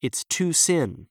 It's too sin.